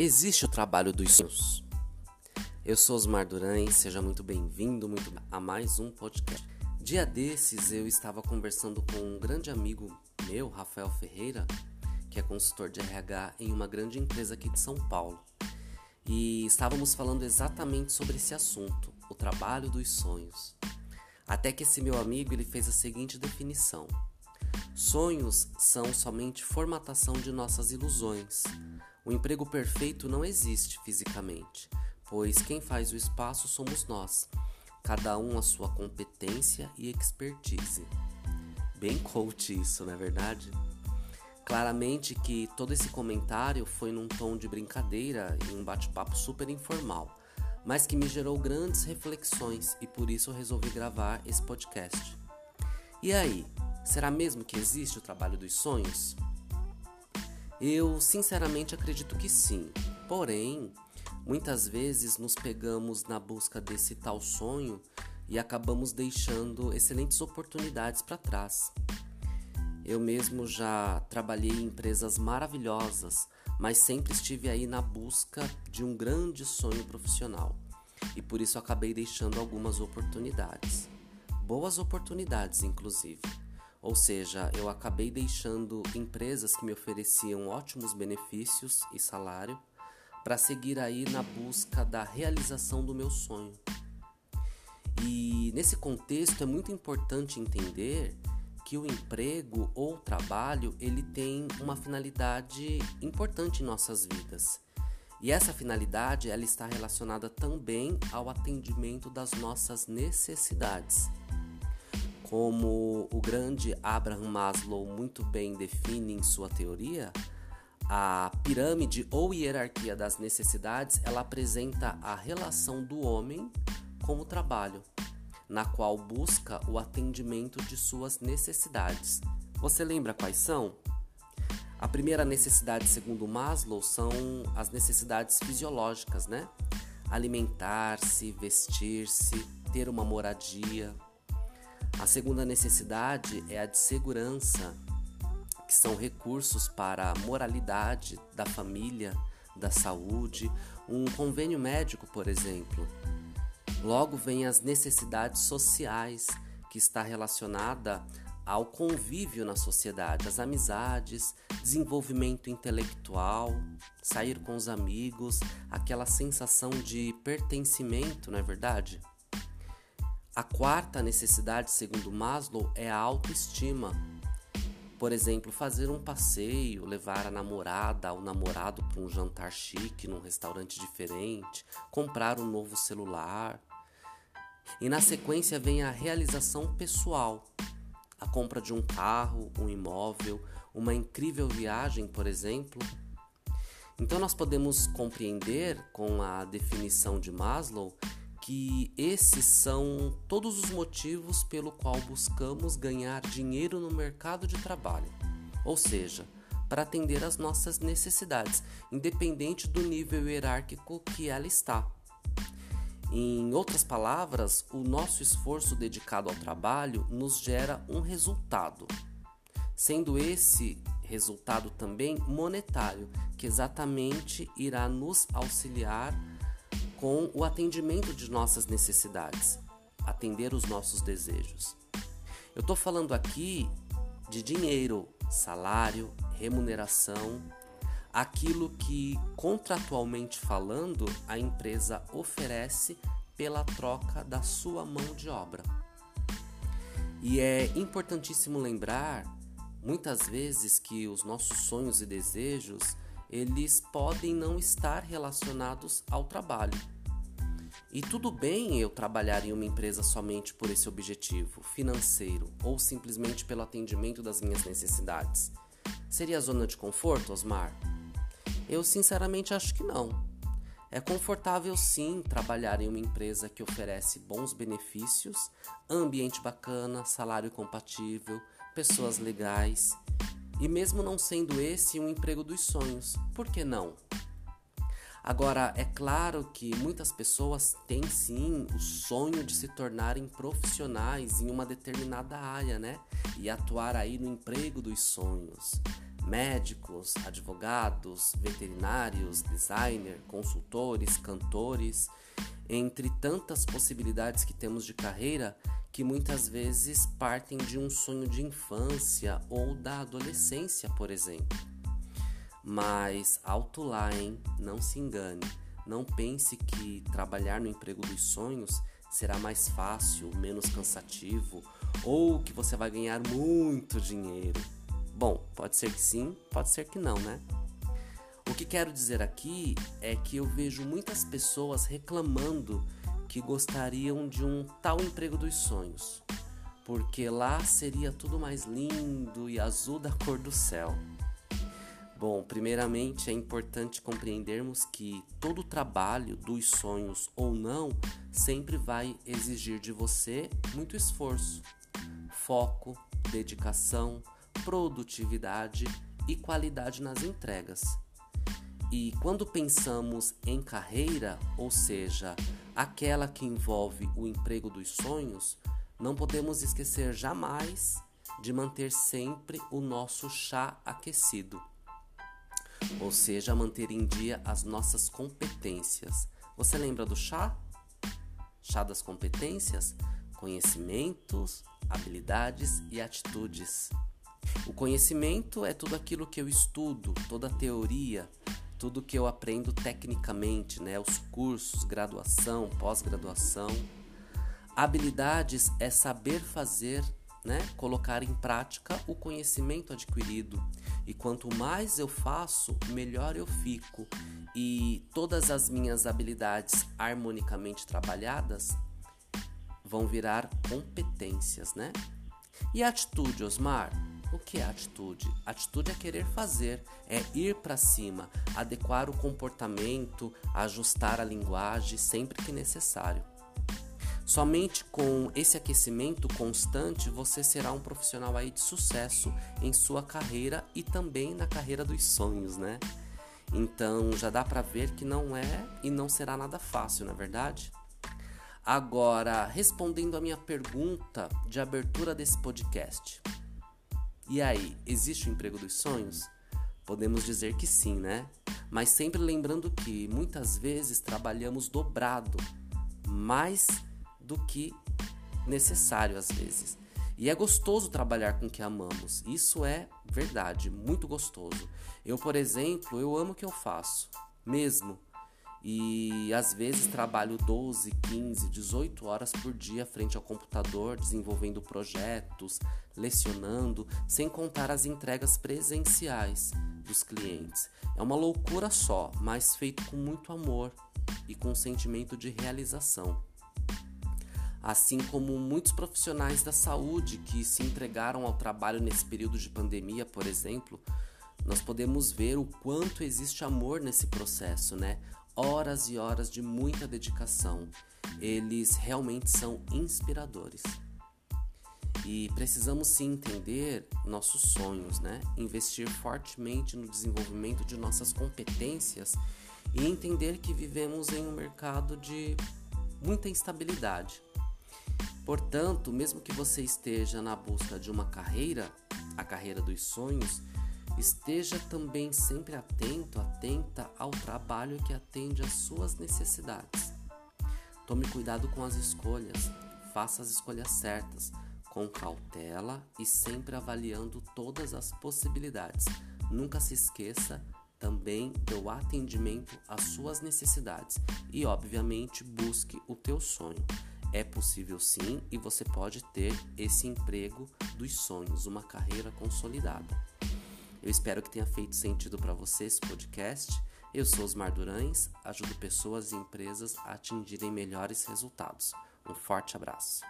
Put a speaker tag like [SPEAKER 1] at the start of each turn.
[SPEAKER 1] Existe o trabalho dos sonhos? Eu sou Osmar Duran seja muito bem-vindo muito a mais um podcast. Dia desses eu estava conversando com um grande amigo meu, Rafael Ferreira, que é consultor de RH em uma grande empresa aqui de São Paulo. E estávamos falando exatamente sobre esse assunto, o trabalho dos sonhos. Até que esse meu amigo ele fez a seguinte definição: Sonhos são somente formatação de nossas ilusões. O emprego perfeito não existe fisicamente, pois quem faz o espaço somos nós, cada um a sua competência e expertise. Bem coach isso, não é verdade? Claramente que todo esse comentário foi num tom de brincadeira e um bate-papo super informal, mas que me gerou grandes reflexões e por isso eu resolvi gravar esse podcast. E aí, será mesmo que existe o trabalho dos sonhos? Eu sinceramente acredito que sim, porém, muitas vezes nos pegamos na busca desse tal sonho e acabamos deixando excelentes oportunidades para trás. Eu mesmo já trabalhei em empresas maravilhosas, mas sempre estive aí na busca de um grande sonho profissional e por isso acabei deixando algumas oportunidades. Boas oportunidades, inclusive. Ou seja, eu acabei deixando empresas que me ofereciam ótimos benefícios e salário para seguir aí na busca da realização do meu sonho. E nesse contexto é muito importante entender que o emprego ou trabalho ele tem uma finalidade importante em nossas vidas. E essa finalidade ela está relacionada também ao atendimento das nossas necessidades. Como o grande Abraham Maslow muito bem define em sua teoria, a pirâmide ou hierarquia das necessidades, ela apresenta a relação do homem com o trabalho na qual busca o atendimento de suas necessidades. Você lembra quais são? A primeira necessidade, segundo Maslow, são as necessidades fisiológicas, né? Alimentar-se, vestir-se, ter uma moradia. A segunda necessidade é a de segurança, que são recursos para a moralidade da família, da saúde, um convênio médico, por exemplo. Logo vem as necessidades sociais, que está relacionada ao convívio na sociedade, as amizades, desenvolvimento intelectual, sair com os amigos, aquela sensação de pertencimento, não é verdade? A quarta necessidade, segundo Maslow, é a autoestima. Por exemplo, fazer um passeio, levar a namorada ou namorado para um jantar chique num restaurante diferente, comprar um novo celular, e na sequência vem a realização pessoal, a compra de um carro, um imóvel, uma incrível viagem, por exemplo. Então nós podemos compreender com a definição de Maslow que esses são todos os motivos pelo qual buscamos ganhar dinheiro no mercado de trabalho. Ou seja, para atender às nossas necessidades, independente do nível hierárquico que ela está. Em outras palavras, o nosso esforço dedicado ao trabalho nos gera um resultado, sendo esse resultado também monetário, que exatamente irá nos auxiliar com o atendimento de nossas necessidades, atender os nossos desejos. Eu estou falando aqui de dinheiro, salário, remuneração, aquilo que contratualmente falando a empresa oferece pela troca da sua mão de obra. E é importantíssimo lembrar muitas vezes que os nossos sonhos e desejos eles podem não estar relacionados ao trabalho. E tudo bem eu trabalhar em uma empresa somente por esse objetivo financeiro ou simplesmente pelo atendimento das minhas necessidades. Seria zona de conforto, Osmar? Eu sinceramente acho que não. É confortável sim trabalhar em uma empresa que oferece bons benefícios, ambiente bacana, salário compatível, pessoas legais. E mesmo não sendo esse um emprego dos sonhos, por que não? Agora, é claro que muitas pessoas têm sim o sonho de se tornarem profissionais em uma determinada área, né? E atuar aí no emprego dos sonhos. médicos, advogados, veterinários, designer, consultores, cantores, entre tantas possibilidades que temos de carreira que muitas vezes partem de um sonho de infância ou da adolescência, por exemplo. Mas alto lá, hein? Não se engane. Não pense que trabalhar no emprego dos sonhos será mais fácil, menos cansativo ou que você vai ganhar muito dinheiro. Bom, pode ser que sim, pode ser que não, né? O que quero dizer aqui é que eu vejo muitas pessoas reclamando que gostariam de um tal emprego dos sonhos, porque lá seria tudo mais lindo e azul da cor do céu. Bom, primeiramente é importante compreendermos que todo trabalho dos sonhos ou não sempre vai exigir de você muito esforço, foco, dedicação, produtividade e qualidade nas entregas. E quando pensamos em carreira, ou seja, aquela que envolve o emprego dos sonhos, não podemos esquecer jamais de manter sempre o nosso chá aquecido ou seja, manter em dia as nossas competências. Você lembra do chá? Chá das competências? Conhecimentos, habilidades e atitudes. O conhecimento é tudo aquilo que eu estudo, toda a teoria, tudo que eu aprendo tecnicamente, né? Os cursos, graduação, pós-graduação. Habilidades é saber fazer né, colocar em prática o conhecimento adquirido. E quanto mais eu faço, melhor eu fico. E todas as minhas habilidades harmonicamente trabalhadas vão virar competências, né? E atitude, Osmar? O que é atitude? Atitude é querer fazer, é ir para cima, adequar o comportamento, ajustar a linguagem sempre que necessário. Somente com esse aquecimento constante você será um profissional aí de sucesso em sua carreira e também na carreira dos sonhos, né? Então já dá para ver que não é e não será nada fácil, na é verdade? Agora, respondendo a minha pergunta de abertura desse podcast. E aí, existe o emprego dos sonhos? Podemos dizer que sim, né? Mas sempre lembrando que muitas vezes trabalhamos dobrado, mais do que necessário às vezes. E é gostoso trabalhar com o que amamos. Isso é verdade, muito gostoso. Eu, por exemplo, eu amo o que eu faço, mesmo. E às vezes trabalho 12, 15, 18 horas por dia frente ao computador, desenvolvendo projetos, lecionando, sem contar as entregas presenciais dos clientes. É uma loucura só, mas feito com muito amor e com um sentimento de realização assim como muitos profissionais da saúde que se entregaram ao trabalho nesse período de pandemia, por exemplo, nós podemos ver o quanto existe amor nesse processo, né? Horas e horas de muita dedicação. Eles realmente são inspiradores. E precisamos sim entender nossos sonhos, né? Investir fortemente no desenvolvimento de nossas competências e entender que vivemos em um mercado de muita instabilidade. Portanto, mesmo que você esteja na busca de uma carreira, a carreira dos sonhos, esteja também sempre atento, atenta ao trabalho que atende às suas necessidades. Tome cuidado com as escolhas, faça as escolhas certas, com cautela e sempre avaliando todas as possibilidades. Nunca se esqueça também do atendimento às suas necessidades e, obviamente, busque o teu sonho. É possível sim e você pode ter esse emprego dos sonhos, uma carreira consolidada. Eu espero que tenha feito sentido para você esse podcast. Eu sou Osmar Durães, ajudo pessoas e empresas a atingirem melhores resultados. Um forte abraço.